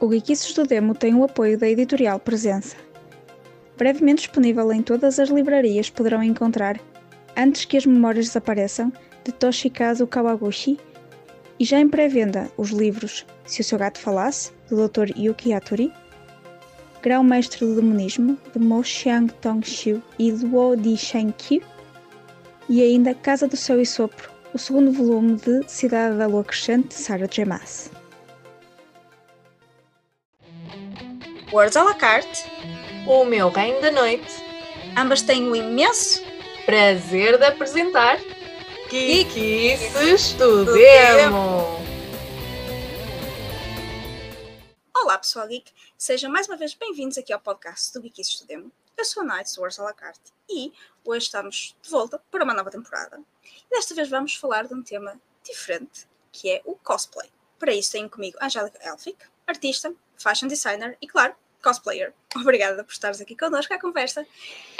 O Geekices do Demo tem o apoio da editorial Presença. Brevemente disponível em todas as livrarias poderão encontrar Antes que as Memórias Desapareçam, de Toshikazu Kawaguchi, e já em pré-venda os livros Se o Seu Gato Falasse, do Dr. Yuki Hattori, Grão-Mestre do Demonismo, de Mo Xiang Tong-xiu e Luo Di Sheng-Qiu, e ainda Casa do Céu e Sopro, o segundo volume de Cidade da Lua Crescente, de Sarah J. Maas. Words à la carte, O meu reino da noite. ambas têm o imenso Prazer de apresentar Geekices do do Demo. Olá pessoal geek, sejam mais uma vez bem-vindos aqui ao podcast do Geekies Estudemo. Eu sou a Night Words à la carte e hoje estamos de volta para uma nova temporada. E desta vez vamos falar de um tema diferente, que é o cosplay. Para isso tenho comigo a Angélica Elfic, artista, fashion designer e, claro, cosplayer. Obrigada por estares aqui connosco à conversa.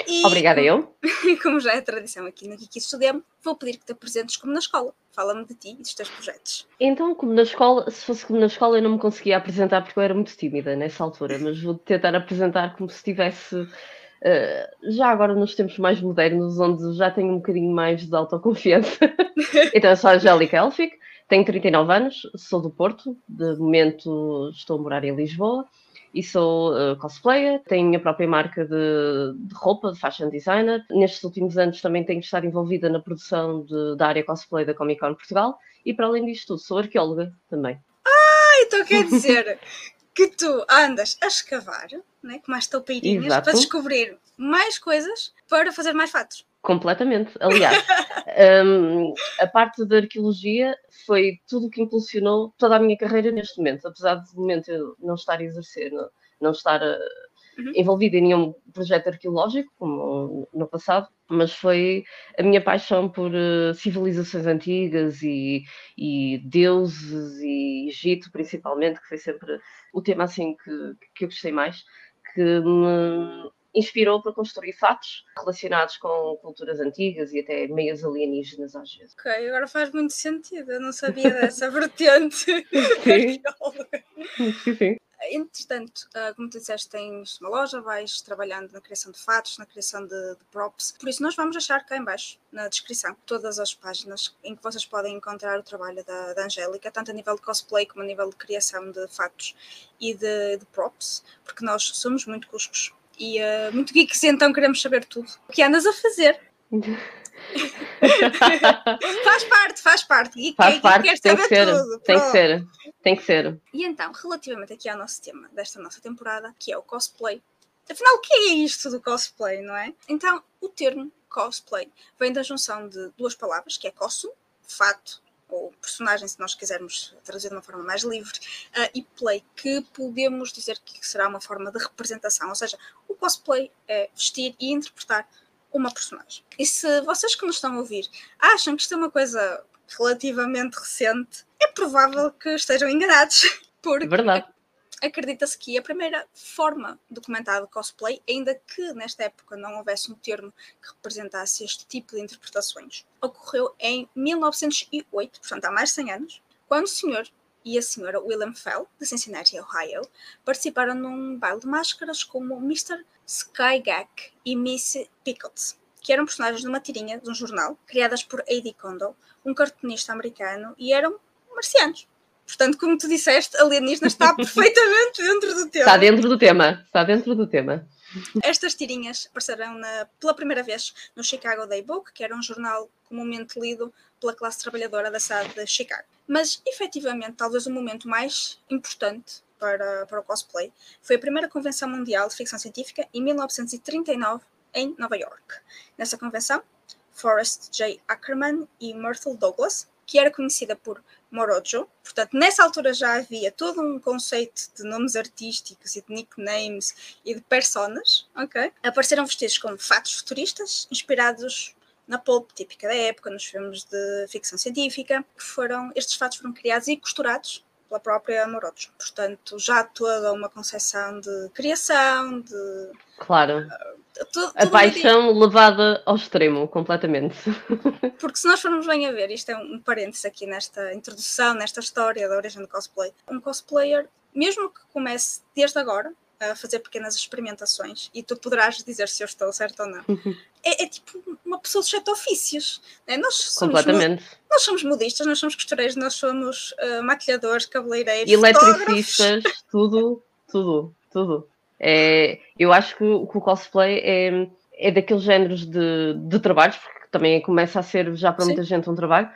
E, Obrigada eu. como já é tradição aqui no Geekies Estudemo, vou pedir que te apresentes como na escola. Fala-me de ti e dos teus projetos. Então, como na escola, se fosse como na escola, eu não me conseguia apresentar porque eu era muito tímida nessa altura, mas vou tentar apresentar como se estivesse eh, já agora nos tempos mais modernos, onde já tenho um bocadinho mais de autoconfiança. então, eu sou a Angélica Elfic, tenho 39 anos, sou do Porto, de momento estou a morar em Lisboa. E sou eh, cosplayer, tenho a minha própria marca de, de roupa, de fashion designer. Nestes últimos anos também tenho estado envolvida na produção de- da área cosplay da Comic Con Portugal. E para além disto tudo, sou arqueóloga também. Então quer dizer que tu andas a escavar, né, com mais toupeirinhas, Exato. para descobrir mais coisas para fazer mais fatos. Completamente. Aliás, hum, a parte da arqueologia foi tudo o que impulsionou toda a minha carreira neste momento. Apesar de, de momento, eu não estar a exercer, não, não estar uh, Uhum. envolvida em nenhum projeto arqueológico, como no passado, mas foi a minha paixão por uh, civilizações antigas e, e deuses e Egito, principalmente, que foi sempre o tema assim que, que eu gostei mais, que me inspirou para construir fatos relacionados com culturas antigas e até meios alienígenas às vezes. Ok, agora faz muito sentido. Eu não sabia dessa vertente. Sim. arqueóloga. Sim, sim. Entretanto, ah, como tu disseste, tens uma loja, vais trabalhando na criação de fatos, na criação de, de props. Por isso, nós vamos deixar cá em baixo, na descrição, todas as páginas em que vocês podem encontrar o trabalho da, da Angélica, tanto a nível de cosplay como a nível de criação de fatos e de, de props, porque nós somos muito cuscos e ah, muito geeks, então queremos saber tudo. O que andas a fazer? Faz parte, faz parte. Geek, Faz geek parte, tem que ser, tudo. tem que ser, tem que ser. E então, relativamente aqui ao nosso tema desta nossa temporada, que é o cosplay. Afinal, o que é isto do cosplay, não é? Então, o termo cosplay vem da junção de duas palavras, que é costume, fato, ou personagem, se nós quisermos traduzir de uma forma mais livre, ah, e play, que podemos dizer que será uma forma de representação. Ou seja, o cosplay é vestir e interpretar uma personagem. E se vocês que nos estão a ouvir acham que isto é uma coisa relativamente recente, é provável que estejam enganados. Porque Verdade. Acredita-se que a primeira forma documentada de cosplay, ainda que nesta época não houvesse um termo que representasse este tipo de interpretações, ocorreu em 1908, portanto há mais de 100 anos, quando o senhor e a senhora William Fell, de Cincinnati, Ohio, participaram num baile de máscaras como Mr. Skygack e Miss Pickles, que eram personagens de uma tirinha de um jornal, criadas por A.D. Condell, um cartunista americano, e eram marcianos. Portanto, como tu disseste, alienígena está perfeitamente dentro do tema. Está dentro do tema, está dentro do tema. Estas tirinhas aparecerão na- pela primeira vez no Chicago Daybook, que era um jornal comumente lido pela classe trabalhadora da cidade de Chicago. Mas, efetivamente, talvez o momento mais importante para, para o cosplay foi a primeira Convenção Mundial de Ficção Científica em 1939, em Nova York. Nessa convenção, Forrest J. Ackerman e Myrtle Douglas, que era conhecida por Morojo, portanto, nessa altura já havia todo um conceito de nomes artísticos e de nicknames e de personas, ok? Apareceram vestidos com fatos futuristas, inspirados na pulp típica da época, nos filmes de ficção científica, que foram, estes fatos foram criados e costurados pela própria Morojo. Portanto, já toda uma concepção de criação, de... Claro. tu- A tudo paixão levada ao extremo, completamente. Porque se nós formos bem a ver, isto é um parênteses aqui nesta introdução, nesta história da origem do cosplay. Um cosplayer mesmo que comece desde agora a fazer pequenas experimentações, e tu poderás dizer se eu estou certo ou não, é, é tipo uma pessoa de sete ofícios. Né? Nós somos Completamente. nós somos modistas, nós somos costureiros, nós somos uh, maquilhadores, cabeleireiros, Eletricistas, tudo, tudo, tudo. É, eu acho que, o- que o cosplay é, é daqueles géneros de, de trabalhos, porque também começa a ser já para Sim. muita gente um trabalho,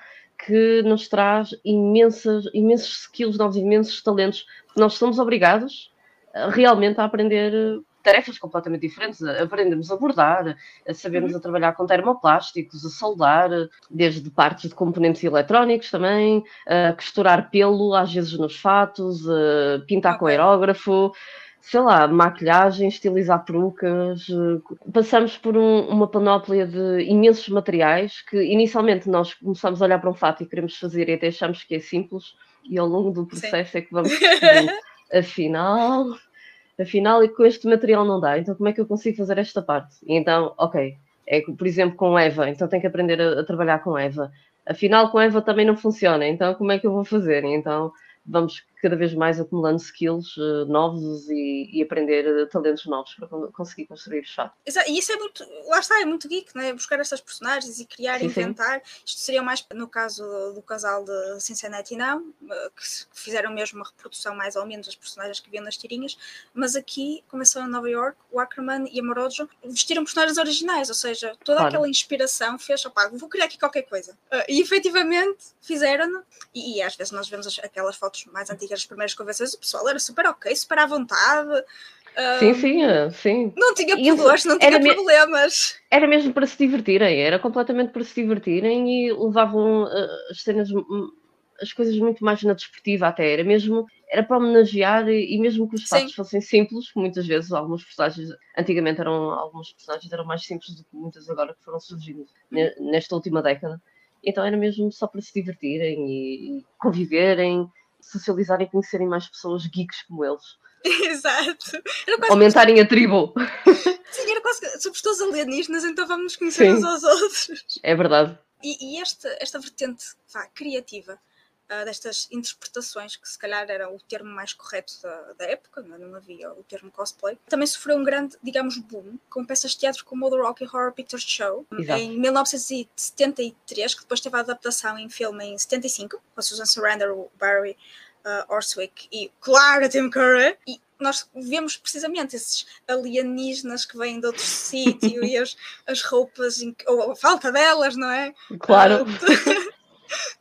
que nos traz imensas, imensos skills novos, imensos talentos, nós somos obrigados realmente a aprender uh, tarefas completamente diferentes. Aprendemos a bordar, a sabermos a trabalhar com termoplásticos, a soldar, uh, desde partes de componentes eletrónicos também, a costurar pelo, às vezes nos fatos, a pintar com aerógrafo, sei lá, maquilhagem, estilizar perucas. eh, Passamos por um- uma panóplia de imensos materiais que inicialmente nós começamos a olhar para um fato e queremos fazer e até achamos que é simples e ao longo do processo é que vamos afinal, afinal e com este material não dá, então como é que eu consigo fazer esta parte? E então, ok, é por exemplo com Eva, então tenho que aprender a, a trabalhar com Eva. Afinal com Eva também não funciona, então como é que eu vou fazer? E então vamos cada vez mais acumulando skills eh, novos e, e aprender eh, talentos novos para con- conseguir construir o chato. Exa- E isso é muito, lá está, é muito geek, né? buscar estas personagens e criar, Sim, sim. inventar. Isto seria mais no caso do, casal de Cincinnati não, eh, que, fizeram mesmo uma reprodução mais ou menos das personagens que viam nas tirinhas, mas aqui começou em Nova York, o Ackerman e a Morojo vestiram personagens originais, ou seja, toda Claro. aquela inspiração fez, opá, vou criar aqui qualquer coisa. Eh, e efetivamente fizeram-no, e, e às vezes nós vemos as- aquelas fotos mais antigas das primeiras convenções, o pessoal era super ok, super à vontade. Sim, sim, eh, sim. não tinha pudores, não tinha era me- problemas. Era mesmo para se divertirem, era completamente para se divertirem e levavam eh, as cenas, hum, as coisas muito mais na desportiva até, era mesmo, era para homenagear e, e mesmo que os Sim. fatos fossem simples, que muitas vezes alguns personagens, antigamente eram, alguns personagens eram mais simples do que muitas agora que foram surgindo ne- nesta última década, então era mesmo só para se divertirem e, e conviverem, socializarem e conhecerem mais pessoas geeks como eles, Exato. Aumentarem a tribo, sim, era quase que somos todos alienígenas, então vamos nos conhecer Sim. uns aos outros. é verdade. E, e esta, esta vertente vá, criativa ah, destas interpretações, que se calhar era o termo mais correto da, da época, não, não havia o termo cosplay, também sofreu um grande, digamos, boom com peças de teatro como o The Rocky Horror Picture Show, Exato. em 1973, que depois teve a adaptação em filme em 75, com a Susan Sarandon, o Barry uh, Orswick e, claro, Tim Curry. E nós vemos precisamente esses alienígenas que vêm de outro sítio e as, as roupas, ou a falta delas, não é? Claro.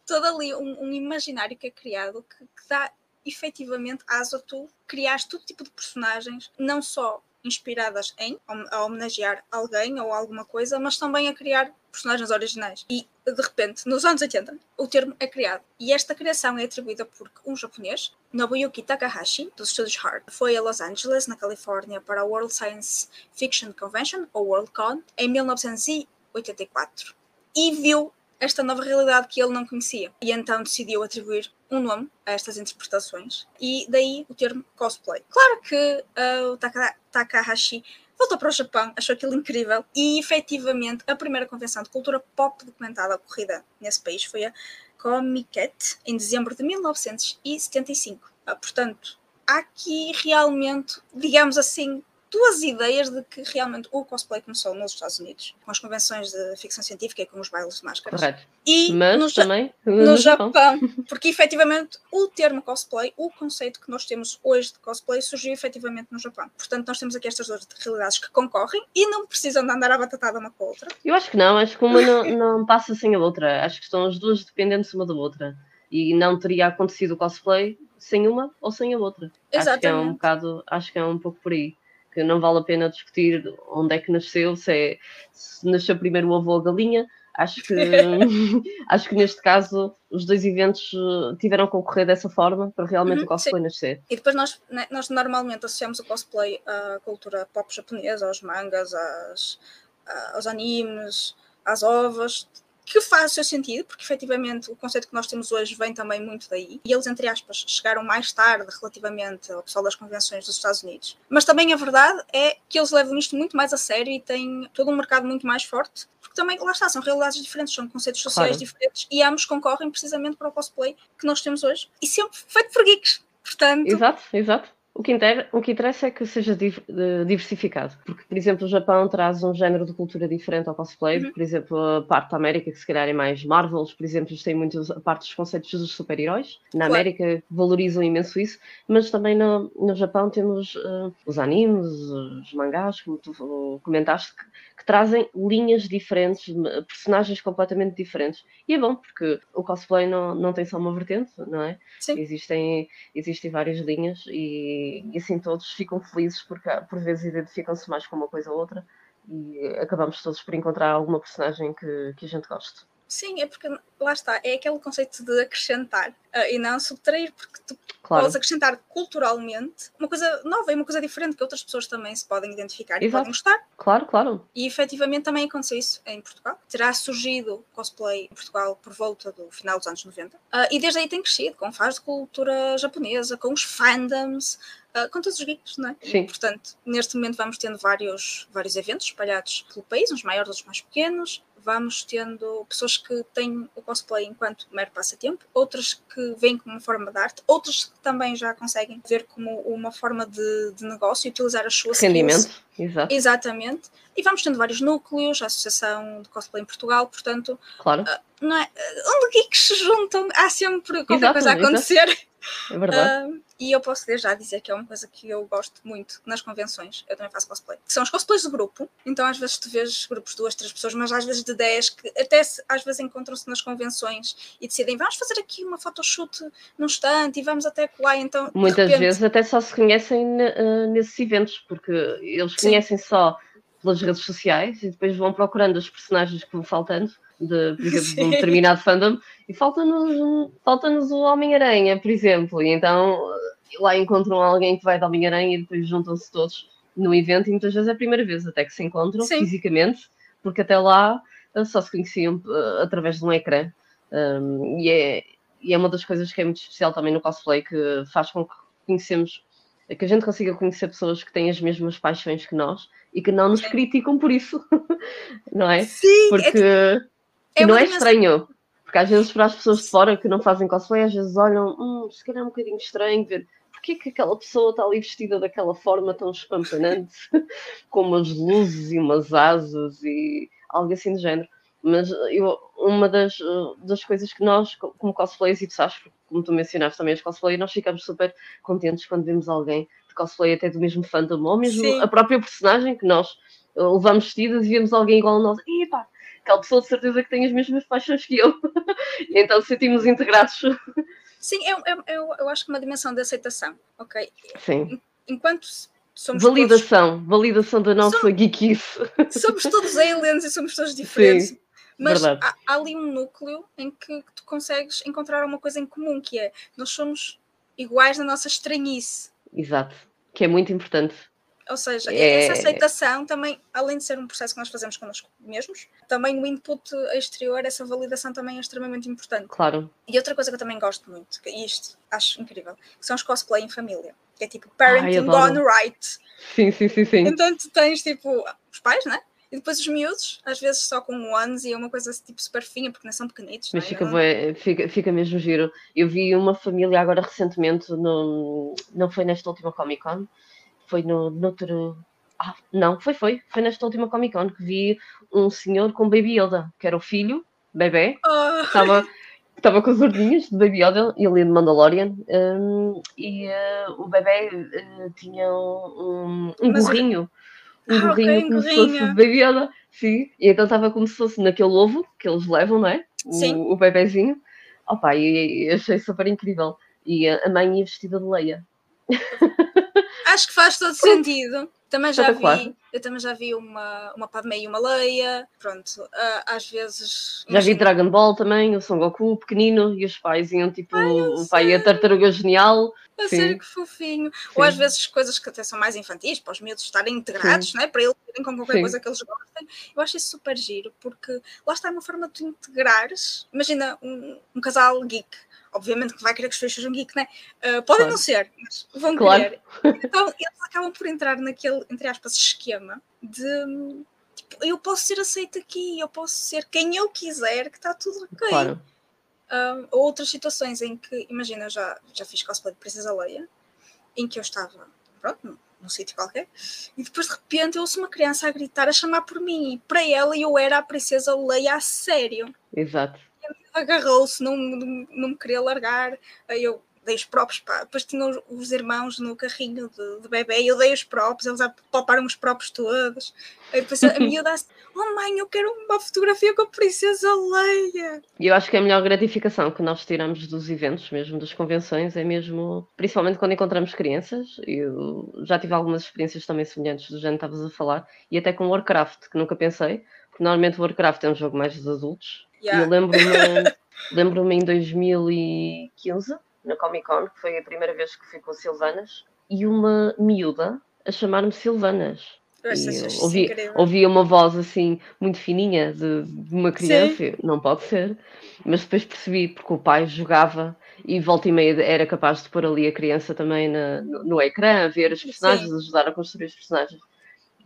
Todo ali um, um imaginário que é criado que, que dá efetivamente asa tu criares todo tipo de personagens, não só inspiradas em, a homenagear alguém ou alguma coisa, mas também a criar personagens originais. E, de repente, nos anos 80, o termo é criado. E esta criação é atribuída por um japonês, Nobuyuki Takahashi, dos estúdios Hard. Foi a Los Angeles, na Califórnia, para a World Science Fiction Convention, ou WorldCon, em 1984. E viu esta nova realidade que ele não conhecia. E então decidiu atribuir um nome a estas interpretações e daí o termo cosplay. Claro que ah, o Taka- Takahashi voltou para o Japão, achou aquilo incrível e efetivamente a primeira convenção de cultura pop documentada ocorrida nesse país foi a Comiket em dezembro de 1975. Ah, portanto, há aqui realmente, digamos assim, duas ideias de que realmente o cosplay começou nos Estados Unidos, com as convenções de ficção científica e com os bailes de máscaras. Correto. E Mas no, também no Japão, porque efetivamente o termo cosplay, o conceito que nós temos hoje de cosplay, surgiu efetivamente no Japão. Portanto, nós temos aqui estas duas realidades que concorrem e não precisam de andar a batatada uma com a outra. Eu acho que não, acho que uma não, não passa sem a outra. Acho que estão as duas dependentes uma da outra. E não teria acontecido o cosplay sem uma ou sem a outra. Acho que é um Exatamente. bocado, acho que é um pouco por aí. Que não vale a pena discutir onde é que nasceu, se, é, se nasceu primeiro o ovo ou a galinha. Acho que, acho que neste caso os dois eventos eh, tiveram que ocorrer dessa forma para realmente Uhum, o cosplay nascer. E depois nós, né, nós normalmente associamos o cosplay à cultura pop japonesa, aos mangas, às, aos animes, às ovas, que faz o seu sentido, porque efetivamente o conceito que nós temos hoje vem também muito daí. E eles, entre aspas, chegaram mais tarde relativamente ao pessoal das convenções dos Estados Unidos. Mas também a verdade é que eles levam isto muito mais a sério e têm todo um mercado muito mais forte, porque também, lá está, são realidades diferentes, são conceitos sociais Claro. diferentes e ambos concorrem precisamente para o cosplay que nós temos hoje. E sempre feito por geeks. Portanto, Exato, exato. O que, inter- o que interessa é que seja div- diversificado, porque, por exemplo, o Japão traz um género de cultura diferente ao cosplay, Uhum. por exemplo, a parte da América, que se calhar é mais Marvels, por exemplo, eles têm muito a parte dos conceitos dos super-heróis, na Claro. América valorizam imenso isso, mas também no, no Japão temos eh, os animes, os mangás, como tu comentaste, que, que trazem linhas diferentes, personagens completamente diferentes, e é bom, porque o cosplay não, não tem só uma vertente, não é? sim, Existem, existem várias linhas e, e assim todos ficam felizes porque por vezes identificam-se mais com uma coisa ou outra e acabamos todos por encontrar alguma personagem que, que a gente goste. Sim, é porque lá está, é aquele conceito de acrescentar ah, e não subtrair, porque tu Claro, podes acrescentar culturalmente uma coisa nova e uma coisa diferente que outras pessoas também se podem identificar e Exato. podem gostar. claro, claro. E efetivamente também aconteceu isso em Portugal. Terá surgido cosplay em Portugal por volta do final dos anos 90. Ah, e desde aí tem crescido, com fãs de cultura japonesa, com os fandoms, ah, com todos os geeks, não é? E, Sim. portanto, neste momento vamos tendo vários, vários eventos espalhados pelo país, uns maiores, outros mais pequenos. Vamos tendo pessoas que têm o cosplay enquanto mero passatempo, outras que veem como uma forma de arte, outras que também já conseguem ver como uma forma de, de negócio e utilizar as suas Rendimento, exato, Exatamente. E vamos tendo vários núcleos, a Associação de Cosplay em Portugal, portanto, claro, não é, onde geeks se juntam, há sempre qualquer Exato, coisa a exato. acontecer. é verdade. Ah, e eu posso já dizer que é uma coisa que eu gosto muito nas convenções. Eu também faço cosplay. São os cosplays de grupo. Então, às vezes, tu vês grupos de duas, três pessoas, mas às vezes de dez, que até às vezes encontram-se nas convenções e decidem, vamos fazer aqui uma photoshoot num instante e vamos até lá. Então, Muitas repente- vezes até só se conhecem eh, nesses eventos, porque eles Sim. conhecem só pelas redes sociais e depois vão procurando os personagens que vão faltando, de, por exemplo, de um determinado fandom, e falta-nos falta-nos o Homem-Aranha, por exemplo, e então eh, lá encontram alguém que vai de Homem-Aranha e depois juntam-se todos no evento, e muitas vezes é a primeira vez até que se encontram Sim. fisicamente, porque até lá eh, só se conheciam eh, através de um ecrã. Um, e, é, e é uma das coisas que é muito especial também no cosplay, que faz com que conhecemos, que a gente consiga conhecer pessoas que têm as mesmas paixões que nós e que não nos Sim. criticam por isso, não é? Sim, Porque é, que é não é estranho. Porque às vezes para as pessoas de fora que não fazem cosplay, às vezes olham, hum, se calhar é um bocadinho estranho ver porque que aquela pessoa está ali vestida daquela forma tão espampanante, com umas luzes e umas asas e algo assim do género. Mas eu, uma das, das coisas que nós, co- como cosplayers, e tu sabes, como tu mencionaste também os cosplay, nós ficamos super contentes quando vemos alguém de cosplay até do mesmo fandom, ou mesmo Sim. a própria personagem que nós levamos vestidas e vemos alguém igual a nós. E pá, aquela pessoa de certeza que tem as mesmas paixões que eu. e então sentimos integrados. Sim, eu, eu, eu, acho que uma dimensão de aceitação, ok? Sim. Enquanto somos Validação, validação da nossa geekice. todos, somos todos aliens e somos todos diferentes, mas verdade. há, há ali um núcleo em que tu consegues encontrar uma coisa em comum, que é nós somos iguais na nossa estranhice. Exato. Que é muito importante. Ou seja, É. essa aceitação também, além de ser um processo que nós fazemos connosco mesmos, também o input exterior, essa validação também é extremamente importante. Claro. E outra coisa que eu também gosto muito, que isto acho incrível, que são os cosplay em família. Que é tipo parenting adoro. gone right. Sim, sim, sim, sim. Então tu tens tipo os pais, né? E depois os miúdos, às vezes só com ones e é uma coisa tipo super fininha, porque não são pequenitos. Mas é? fica, Não- bué- fica, fica mesmo giro. Eu vi uma família agora recentemente, no, não foi nesta última Comic Con, foi no, noutro. Ah, não, foi, foi. Foi nesta última Comic Con que vi um senhor com Baby Yoda, que era o filho, bebê, Oh, estava estava com as ordinhas de Baby Yoda e ali de Mandalorian um, e eh, o bebê eh, tinha um, um Mas- gorrinho um Ah, ok, gorrinho um como se fosse Yoda sim, e então estava como se fosse naquele ovo que eles levam, não é? Sim. O, o bebezinho. Opa, e, e achei super incrível. E a a mãe ia vestida de Leia. Acho que faz todo sentido. Também já vi, eu também já vi uma, uma Padmé e uma Leia. Pronto, ah, às vezes. já vi Dragon Ball também, o Son Goku pequenino e os pais iam tipo, eu o pai e a tartaruga genial A Sim. sério que fofinho. Ou Sim. às vezes coisas que até são mais infantis, para os miúdos estarem integrados, né? para eles terem com qualquer Sim. coisa que eles gostem. Eu acho isso super giro, porque lá está uma forma de tu integrares. Imagina um, um casal geek. Obviamente que vai querer que os filhos sejam geek, né? Ah, podem Claro. não ser, mas vão Claro. querer. Então eles acabam por entrar naquele, entre aspas, esquema de. Tipo, eu posso ser aceito aqui, eu posso ser quem eu quiser, que está tudo ok. claro ou outras situações em que, imagina, já, já fiz cosplay de Princesa Leia, em que eu estava, pronto, num, num sítio qualquer, e depois de repente eu ouço uma criança a gritar, a chamar por mim, e para ela eu era a Princesa Leia a sério. Exato. Agarrou-se, não, não, não me queria largar, aí eu dei os próprios, depois tinham os, os irmãos no carrinho de, de bebê eu dei os próprios, eles palparam os próprios todos. Aí depois a miúda assim, oh mãe, eu quero uma fotografia com a Princesa Leia. E eu acho que a melhor gratificação que nós tiramos dos eventos, mesmo das convenções, é mesmo, principalmente quando encontramos crianças. Eu já tive algumas experiências também semelhantes do género que estavas a falar, e até com Warcraft, que nunca pensei, porque normalmente o Warcraft é um jogo mais dos adultos. Yeah. Eu lembro-me lembro em 2015 na Comic Con, que foi a primeira vez que fui com Silvanas, e uma miúda a chamar-me Silvanas. ouvi, ouvi uma voz assim muito fininha de, de uma criança, Sim. não pode ser, mas depois percebi porque o pai jogava e volta e meia era capaz de pôr ali a criança também na, no, no ecrã, ver os personagens, Sim. ajudar a construir os personagens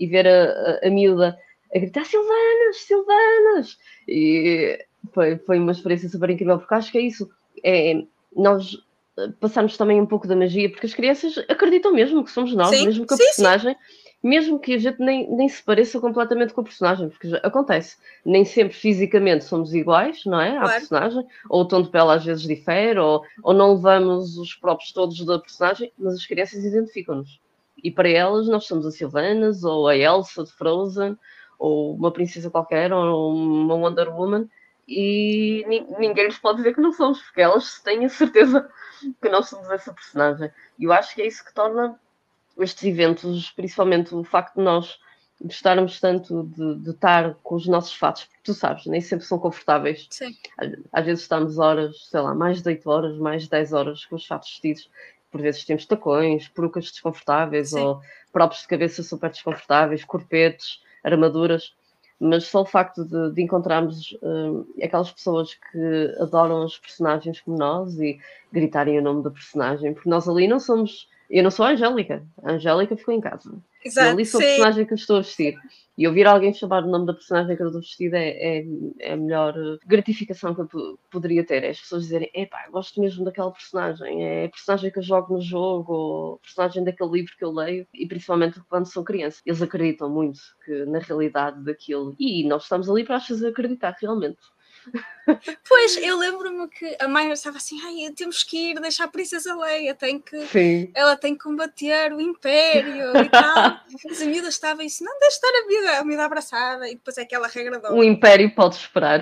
e ver a, a, a miúda a gritar Silvanas, Silvanas! E foi, foi uma experiência super incrível, porque acho que é isso. É, nós passarmos também um pouco da magia, porque as crianças acreditam mesmo que somos nós, sim, mesmo que a sim, personagem, sim. mesmo que a gente nem, nem se pareça completamente com a personagem, porque acontece, nem sempre fisicamente somos iguais, não é? À claro. personagem, ou o tom de pele às vezes difere, ou, ou não levamos os próprios todos da personagem, mas as crianças identificam-nos. E para elas nós somos a Sylvanas, ou a Elsa de Frozen, ou uma princesa qualquer, ou uma Wonder Woman, e ninguém lhes pode dizer que não somos, porque elas têm a certeza que nós somos essa personagem. E eu acho que é isso que torna estes eventos, principalmente o facto de nós gostarmos tanto de, de, estar com os nossos fatos, porque tu sabes, nem sempre são confortáveis. Sim. Às, vezes estamos horas, sei lá, mais de 8 horas, mais de 10 horas com os fatos vestidos. Por vezes temos tacões, perucas desconfortáveis Sim. ou próprios de cabeça super desconfortáveis, corpetes, armaduras mas só o facto de, de encontrarmos uh, aquelas pessoas que adoram os personagens como nós e gritarem o nome do personagem, porque nós ali não somos. Eu não sou a Angélica, a Angélica ficou em casa. Exato, eu sou sim. a personagem que eu estou a vestir. E ouvir alguém chamar o nome da personagem que eu estou vestida é, é, é, a melhor gratificação que eu poderia ter. É as pessoas dizerem, epá, gosto mesmo daquela personagem, é a personagem que eu jogo no jogo, ou a personagem daquele livro que eu leio, e principalmente quando são crianças. Eles acreditam muito que na realidade daquilo. E nós estamos ali para as fazer acreditar realmente. Pois, eu lembro-me que a mãe estava assim, ai, temos que ir deixar a princesa Leia, tem que, Sim. ela tem que combater o império e tal. Mas a miúda estava assim, não, deixa estar a miúda, a miúda abraçada, e depois é aquela regra ouro. O império pode esperar.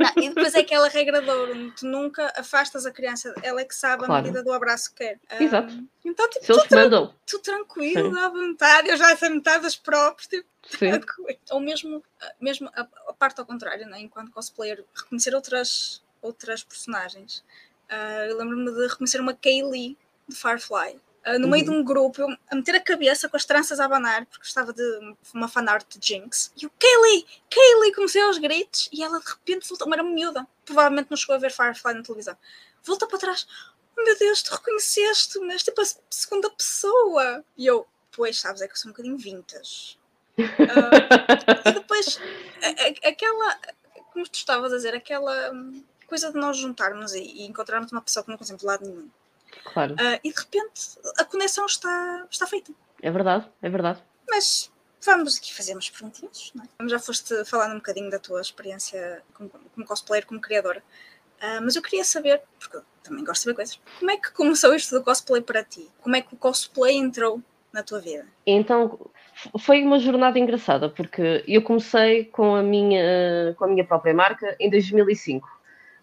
Não, e depois é aquela regra de ouro, tu nunca afastas a criança, ela é que sabe claro. a medida do abraço que quer. Exato. Um, então, tipo, Se tu, mandam. tu tranquilo, Sim. à vontade, eu já sei metade das próprias, tipo, Sim. Ou mesmo, mesmo a, a, parte ao contrário, né? enquanto cosplayer, reconhecer outras, outras personagens. Uh, eu lembro-me de reconhecer uma Kaylee de Firefly. Uh, no uhum. meio de um grupo, a meter a cabeça com as tranças a abanar, porque estava de uma fanart de Jinx. E o Kaylee, Kaylee, comecei aos gritos e ela de repente voltou, era miúda, provavelmente não chegou a ver Firefly na televisão. Volta para trás, oh, meu Deus, tu reconheceste, mas tipo a segunda pessoa. E eu, pois, sabes, é que eu sou um bocadinho vintage. Uh, e depois, a, a, aquela, como tu estavas a dizer, aquela hum, coisa de nós juntarmos e, e encontrarmos uma pessoa que não conhecemos de lado nenhum. Claro. Uh, e de repente a conexão está, está feita. É verdade, é verdade. Mas vamos aqui fazer umas perguntinhas. É? Já foste falando um bocadinho da tua experiência como, como cosplayer, como criadora. Uh, mas eu queria saber, porque eu também gosto de saber coisas, como é que começou isto do cosplay para ti? Como é que o cosplay entrou na tua vida? Então, foi uma jornada engraçada, porque eu comecei com a minha, com a minha própria marca em 2005,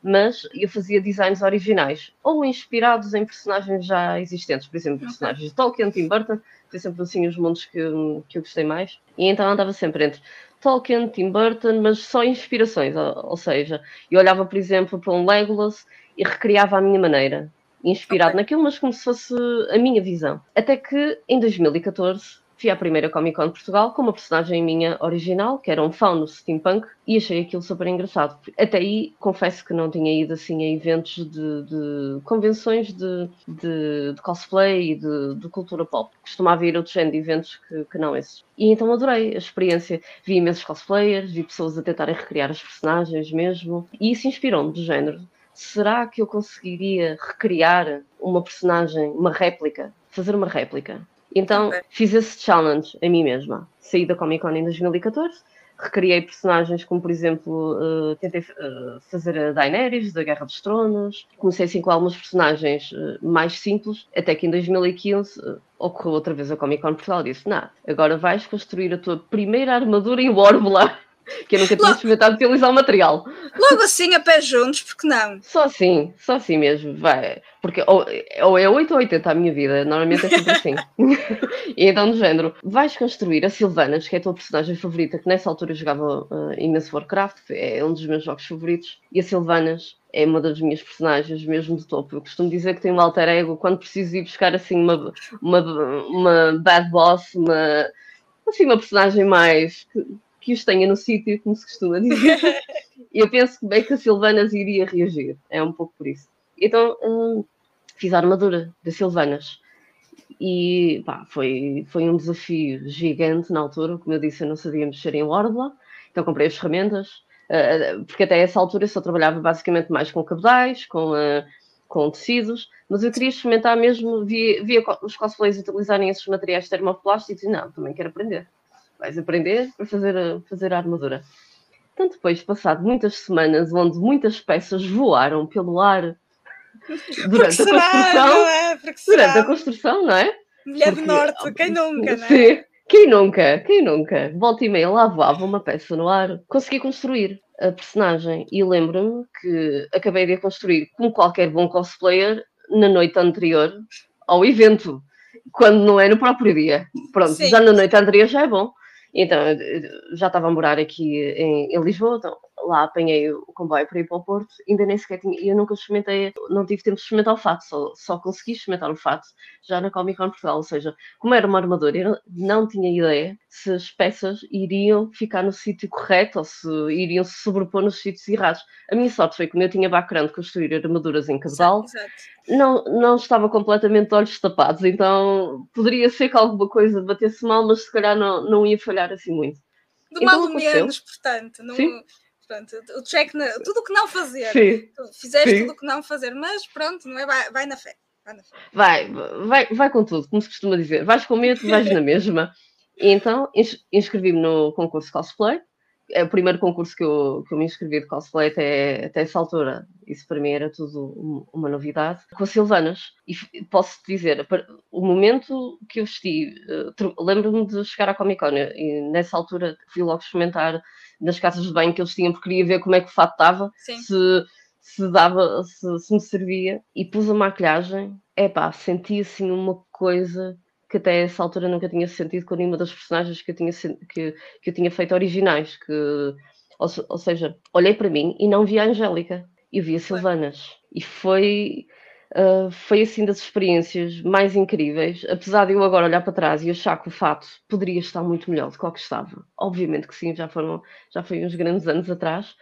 mas eu fazia designs originais, ou inspirados em personagens já existentes, por exemplo, personagens de Tolkien, Tim Burton, foi sempre assim os mundos que, que eu gostei mais, e então andava sempre entre Tolkien, Tim Burton, mas só inspirações, ou, ou seja, eu olhava, por exemplo, para um Legolas e recriava à minha maneira, inspirado okay. naquilo, mas como se fosse a minha visão. Até que em 2014 fui à primeira Comic Con de Portugal com uma personagem minha original, que era um fauno steampunk, e achei aquilo super engraçado. Até aí, confesso que não tinha ido assim a eventos de, de convenções de, de, de, cosplay e de, cultura pop. Costumava ir a outros género de eventos que, que não esses. E então adorei a experiência. Vi imensos cosplayers, vi pessoas a tentarem recriar as personagens mesmo, e isso inspirou-me do género será que eu conseguiria recriar uma personagem, uma réplica, fazer uma réplica? Então Ok. fiz esse challenge a mim mesma. Saí da Comic Con em 2014, recriei personagens como, por exemplo, eh, tentei eh, fazer a Daenerys da Guerra dos Tronos, comecei assim com algumas personagens eh, mais simples, até que em 2015 eh, ocorreu outra vez a Comic Con Portugal e disse, não, agora vais construir a tua primeira armadura em Warbler, que eu nunca tinha Logo- experimentado utilizar o material. Logo assim, a pé juntos, porque não? Só assim, só assim mesmo, vai. Porque ou, ou é 8 ou 80 a minha vida, normalmente é sempre assim. e então, do género, vais construir a Sylvanas, que é a tua personagem favorita, que nessa altura eu jogava uh, imenso Warcraft, é um dos meus jogos favoritos, e a Sylvanas é uma das minhas personagens mesmo de topo. Eu costumo dizer que tenho um alter ego quando preciso ir buscar assim uma, uma, uma bad boss, uma, assim, uma personagem mais. Que, que os tenha no sítio, como se costuma dizer. E eu penso que bem que a Silvanas iria reagir. É um pouco por isso. Então hum, fiz a armadura da Silvanas. E pá, foi, foi um desafio gigante na altura. Como eu disse, eu não sabia mexer em Wordla. Então comprei as ferramentas. uh, porque até essa altura eu só trabalhava basicamente mais com cabedais, com, uh, com tecidos. Mas eu queria experimentar mesmo, via, via os cosplays utilizarem esses materiais termoplásticos e não, também quero aprender. Vais aprender para fazer a, fazer a armadura. Então, depois, passado muitas semanas, onde muitas peças voaram pelo ar durante a será, construção, não é? Durante a construção, não é? Mulher do Porque- Norte, quem nunca, não é? Sim. Quem nunca? Quem nunca? Volta e meia lá voava uma peça no ar. Consegui construir a personagem e lembro-me que acabei de a construir, como qualquer bom cosplayer, na noite anterior ao evento, quando não é no próprio dia. Pronto, Sim. já na noite anterior já é bom. Então, já estava a morar aqui em, em Lisboa, então lá apanhei o comboio para ir para o Porto, ainda nem sequer tinha, eu nunca experimentei, não tive tempo de experimentar o fato, só, só consegui experimentar o fato já na Comic Con Portugal, ou seja, como era uma armadura, eu não tinha ideia se as peças iriam ficar no sítio correto ou se iriam se sobrepor nos sítios errados. A minha sorte foi que como eu tinha background de construir armaduras em Exato. não, não estava completamente de olhos tapados, então poderia ser que alguma coisa batesse mal, mas se calhar não, não ia falhar assim muito. Do Então mal menos, portanto. Não, Sim. Pronto, o check, na, tudo o que não fazer. Sim. Fizeste Sim. tudo o que não fazer, mas pronto, não é? Vai, vai na fé. Vai na fé. Vai, vai, vai com tudo, como se costuma dizer. Vais com medo, vais na mesma. E então ins- inscrevi-me no concurso cosplay. É o primeiro concurso que eu, que eu me inscrevi de cosplay até, até essa altura. Isso para mim era tudo um- uma novidade. Com a Silvanas. E posso dizer, o momento que eu vesti, eh, lembro-me de chegar à Comic Con e nessa altura fui logo experimentar nas casas de banho que eles tinham, porque queria ver como é que o fato estava se, se dava, se, se me servia, e pus a maquilhagem, epá, senti assim uma coisa que até essa altura nunca tinha sentido com nenhuma das personagens que eu tinha, que, que eu tinha feito originais, que, ou, ou seja, olhei para mim e não vi a Angélica, eu vi a Silvanas, e foi... ah, foi assim das experiências mais incríveis, apesar de eu agora olhar para trás e achar que o fato poderia estar muito melhor do que o que estava. Obviamente que sim, já foram, já foi uns grandes anos atrás,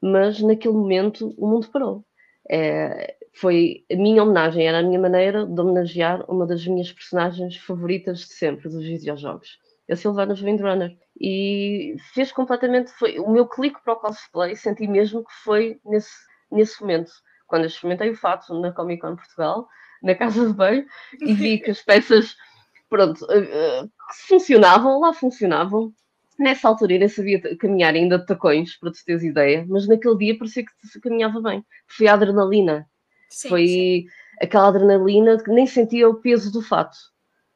mas naquele momento o mundo parou. É, foi a minha homenagem, era a minha maneira de homenagear uma das minhas personagens favoritas de sempre dos videojogos, a Sylvana Windrunner. E fez completamente, foi o meu clique para o cosplay, senti mesmo que foi nesse, nesse momento, quando eu experimentei o fato na Comic Con Portugal, na casa de banho, e vi que as peças, pronto, que funcionavam, lá funcionavam, Nessa altura eu nem sabia caminhar ainda de tacões, para tu teres ideia, mas naquele dia parecia que se caminhava bem. Foi a adrenalina, Sim, foi sim. aquela adrenalina que nem sentia o peso do fato.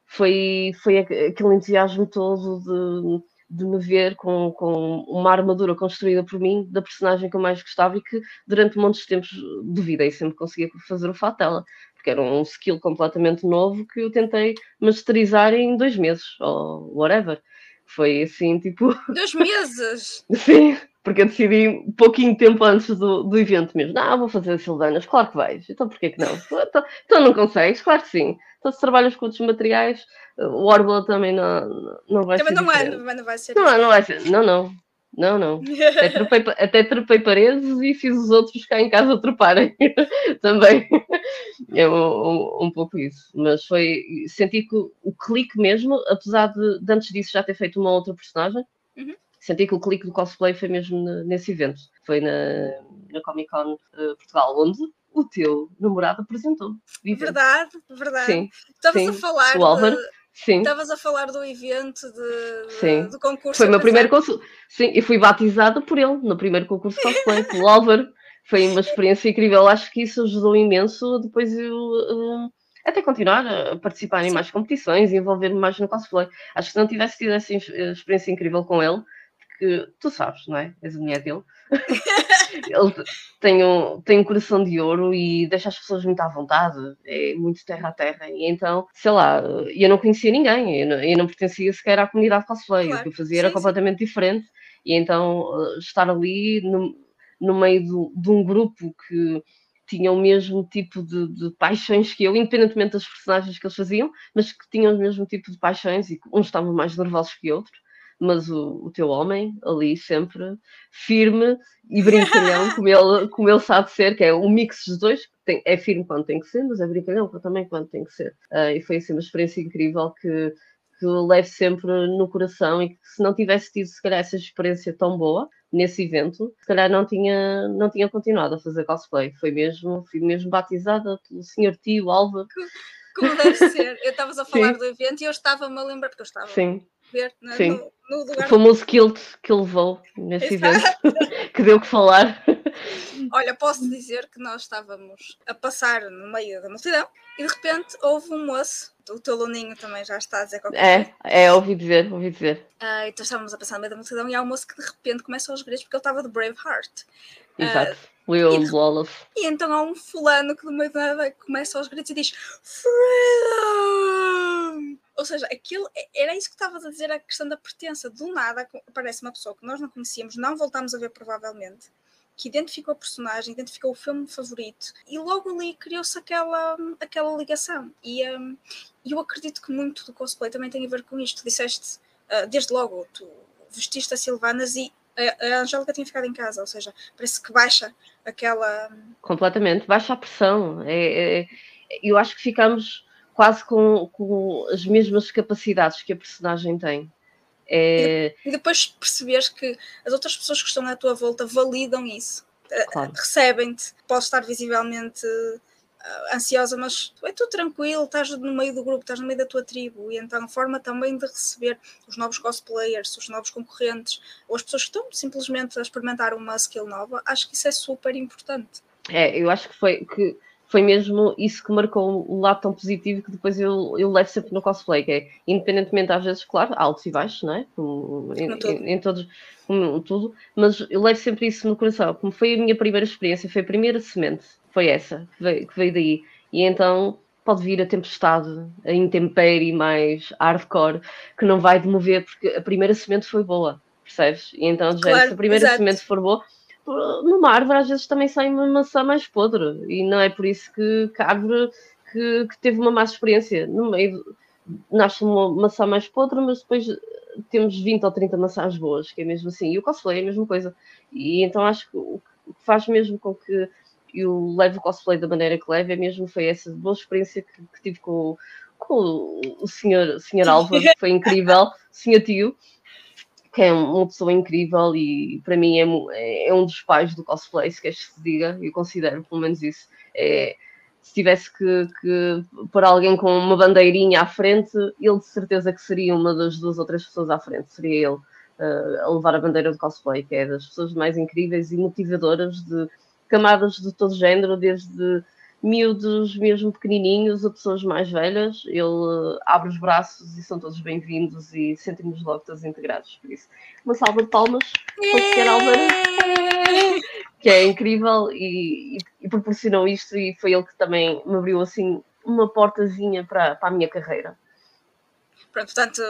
Foi, foi aqu- aquele entusiasmo todo de, de me ver com, com uma armadura construída por mim, da personagem que eu mais gostava e que durante muitos tempos duvidei sempre conseguia fazer o fato dela, porque era um skill completamente novo que eu tentei masterizar em dois meses, ou whatever. Foi assim, tipo, Dois meses! Sim, porque eu decidi um pouquinho tempo antes do, do evento mesmo. Não, vou fazer as Silvanas, claro que vais. Então porquê que não? Então, então não consegues? Claro que sim. Então se trabalhas com outros materiais, o Orbla também não, não vai Também ser não, é, não vai ser. Não, não vai ser. Não, não. Não, não. Até trepei, até trepei paredes e fiz os outros cá em casa treparem também. É um, um, pouco isso. Mas foi. Senti que o, o clique mesmo, apesar de, de antes disso já ter feito uma outra personagem, Uhum. senti que o clique do cosplay foi mesmo nesse evento. Foi na, na Comic Con uh, Portugal, onde o teu namorado apresentou. Verdade, verdade. Sim. Estavas a falar. O Álvaro. De... Sim. Estavas a falar do evento de, Sim. do concurso. Foi o meu primeiro concurso. Sim, e fui batizada por ele no primeiro concurso de cosplay, pelo Álvaro. Foi uma experiência incrível. Acho que isso ajudou imenso. Depois eu. Uh, até continuar a participar em mais competições e envolver-me mais no cosplay. Acho que se não tivesse tido essa experiência incrível com ele, porque tu sabes, não é? És a mulher dele. ele tem um, tem um coração de ouro e deixa as pessoas muito à vontade, é muito terra a terra. E então, sei lá, eu não conhecia ninguém, eu não, eu não pertencia sequer à comunidade cosplay. Claro. O que eu fazia sim, era sim. completamente diferente. E então, estar ali no, no meio do, de um grupo que tinham o mesmo tipo de, de, paixões que eu, independentemente das personagens que eles faziam, mas que tinham o mesmo tipo de paixões e uns estavam mais nervosos que outros. Mas o, o teu homem ali sempre firme e brincalhão, como ele, como ele sabe ser, que é um mix dos dois, tem, é firme quando tem que ser, mas é brincalhão também quando tem que ser. Uh, e foi assim uma experiência incrível que, que levo sempre no coração e que se não tivesse tido se calhar essa experiência tão boa, nesse evento, se calhar não tinha, não tinha continuado a fazer cosplay. Foi mesmo, fui mesmo batizada pelo senhor tio Álvaro. Como deve ser. Eu estavas a falar Sim. do evento e eu estava-me a lembrar, porque eu estava Sim. Ver Sim. No, no lugar. O famoso kilt que levou nesse evento, que deu que falar. Olha, posso dizer que nós estávamos a passar no meio da multidão e de repente houve um moço o teu aluninho também já está a dizer qualquer é, coisa. É, ouvi dizer, ouvi dizer. Uh, então estávamos a passar no meio da multidão e há um moço que de repente começa aos gritos porque ele estava de Braveheart. Exato. Uh, Will e, Wallace. E então há um fulano que no meio da nada começa aos gritos e diz Freedom! Ou seja, aquilo, era isso que estavas a dizer, a questão da pertença. Do nada aparece uma pessoa que nós não conhecíamos, não voltámos a ver provavelmente, que identificou a personagem, identificou o filme favorito e logo ali criou-se aquela, aquela ligação. E um, eu acredito que muito do cosplay também tem a ver com isto. Tu disseste, uh, desde logo, tu vestiste a Silvanas e a, a Angélica tinha ficado em casa, ou seja, parece que baixa aquela. Completamente, baixa a pressão. É, é, eu acho que ficamos quase com, com as mesmas capacidades que a personagem tem. É... E depois perceberes que as outras pessoas que estão à tua volta validam isso, eh, claro. recebem-te. Podes estar visivelmente uh, ansiosa, mas é tudo tranquilo, estás no meio do grupo, estás no meio da tua tribo, e então a forma também de receber os novos cosplayers, os novos concorrentes, ou as pessoas que estão simplesmente a experimentar uma skill nova, acho que isso é super importante. É, eu acho que foi que foi mesmo isso que marcou um lado tão positivo que depois eu, eu levo sempre no cosplay, que é, independentemente às vezes, claro, altos e baixos, não é? Como, em, em, em, todos, como tudo, mas eu levo sempre isso no coração, como foi a minha primeira experiência, foi a primeira semente, foi essa, que veio, que veio daí, e então pode vir a tempestade, a intempérie mais hardcore, que não vai demover, porque a primeira semente foi boa, percebes? E então, claro, se a primeira exato. semente for boa, numa árvore às vezes também sai uma maçã mais podre. E não é por isso que, que a árvore que, que, teve uma má experiência. No meio nasce uma maçã mais podre mas depois temos 20 ou 30 maçãs boas que é mesmo assim. E o cosplay é a mesma coisa. E então acho que o que faz mesmo com que eu leve o cosplay da maneira que leve é mesmo foi essa boa experiência que, que tive com, com o senhor, senhor Álvaro, que foi incrível, senhor tio, que é uma pessoa incrível e para mim é, é um dos pais do cosplay, se queres que se diga, eu considero pelo menos isso. É, se tivesse que, que pôr alguém com uma bandeirinha à frente, ele de certeza que seria uma das duas ou três pessoas à frente, seria ele uh, a levar a bandeira do cosplay, que é das pessoas mais incríveis e motivadoras de camadas de todo género, desde miúdos mesmo pequenininhos a pessoas mais velhas, ele uh, abre os braços e são todos bem-vindos e sentimos logo todos integrados. Por isso, uma salva de palmas para o Sr. Que é incrível e, e, e, proporcionou isto e foi ele que também me abriu assim uma portazinha para, para a minha carreira. Pronto, portanto,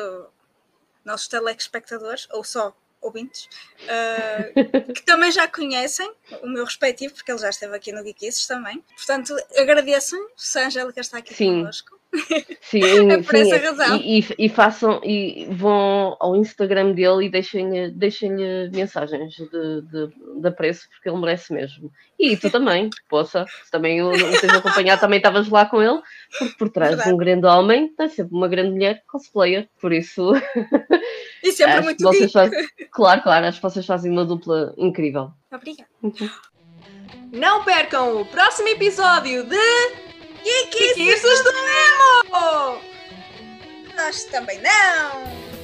nossos telespectadores, ou só ouvintes, uh, que também já conhecem o meu respectivo, porque ele já esteve aqui no Geekices também. Portanto, agradeço se a Angélica está aqui Sim. connosco. Sim, É por sim, essa razão. E, e- e façam e vão ao Instagram dele e deixem-lhe deixem mensagens de, de, de apreço porque ele merece mesmo. E tu também, poça, se também o, o tens acompanhado, também estavas lá com ele, porque por trás de um grande homem está sempre uma grande mulher cosplayer, por isso E sempre acho muito vocês fazem, claro, claro, acho que vocês fazem uma dupla incrível. Obrigada. Não percam o próximo episódio de Geekices Geekices do Nemo! Nós também não!